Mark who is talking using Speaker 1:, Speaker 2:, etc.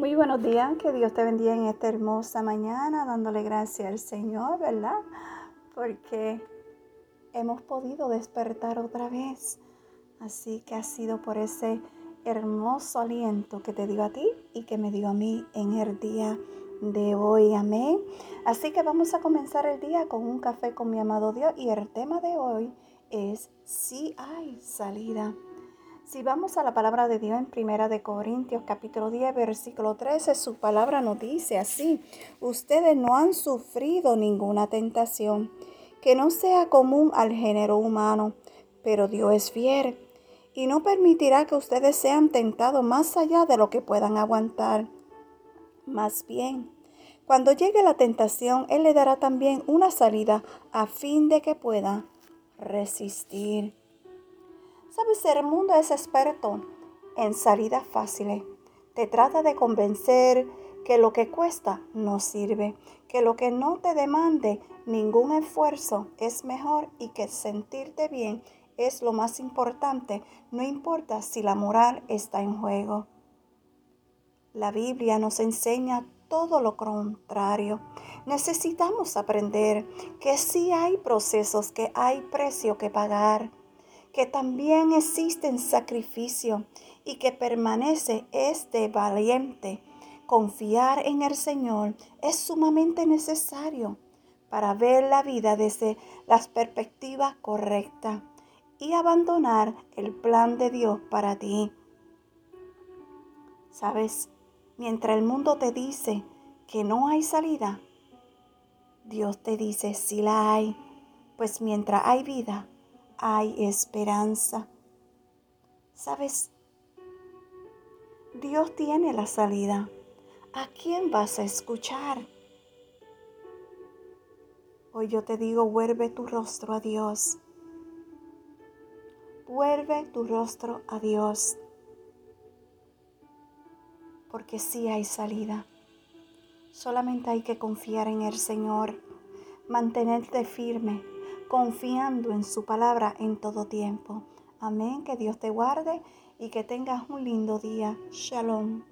Speaker 1: Muy buenos días, que Dios te bendiga en esta hermosa mañana, dándole gracias al Señor, ¿verdad? Porque hemos podido despertar otra vez. Así que ha sido por ese hermoso aliento que te dio a ti y que me dio a mí en el día de hoy. Amén. Así que vamos a comenzar el día con un café con mi amado Dios y el tema de hoy es si hay salida. Si vamos a la palabra de Dios en Primera de Corintios capítulo 10 versículo 13, su palabra nos dice así: Ustedes no han sufrido ninguna tentación que no sea común al género humano, pero Dios es fiel y no permitirá que ustedes sean tentados más allá de lo que puedan aguantar. Más bien, cuando llegue la tentación, Él le dará también una salida a fin de que puedan resistir. Sabes, el mundo es experto en salidas fáciles. Te trata de convencer que lo que cuesta no sirve, que lo que no te demande ningún esfuerzo es mejor y que sentirte bien es lo más importante, no importa si la moral está en juego. La Biblia nos enseña todo lo contrario. Necesitamos aprender que sí hay procesos, que hay precio que pagar, que también existen sacrificios y que permanece este valiente. Confiar en el Señor es sumamente necesario para ver la vida desde las perspectivas correctas y abandonar el plan de Dios para ti. Sabes, mientras el mundo te dice que no hay salida, Dios te dice si la hay, pues mientras hay vida, hay esperanza. ¿Sabes? Dios tiene la salida. ¿A quién vas a escuchar? Hoy yo te digo, vuelve tu rostro a Dios. Vuelve tu rostro a Dios. Porque sí hay salida. Solamente hay que confiar en el Señor, mantenerte firme, confiando en su palabra en todo tiempo. Amén, que Dios te guarde y que tengas un lindo día. Shalom.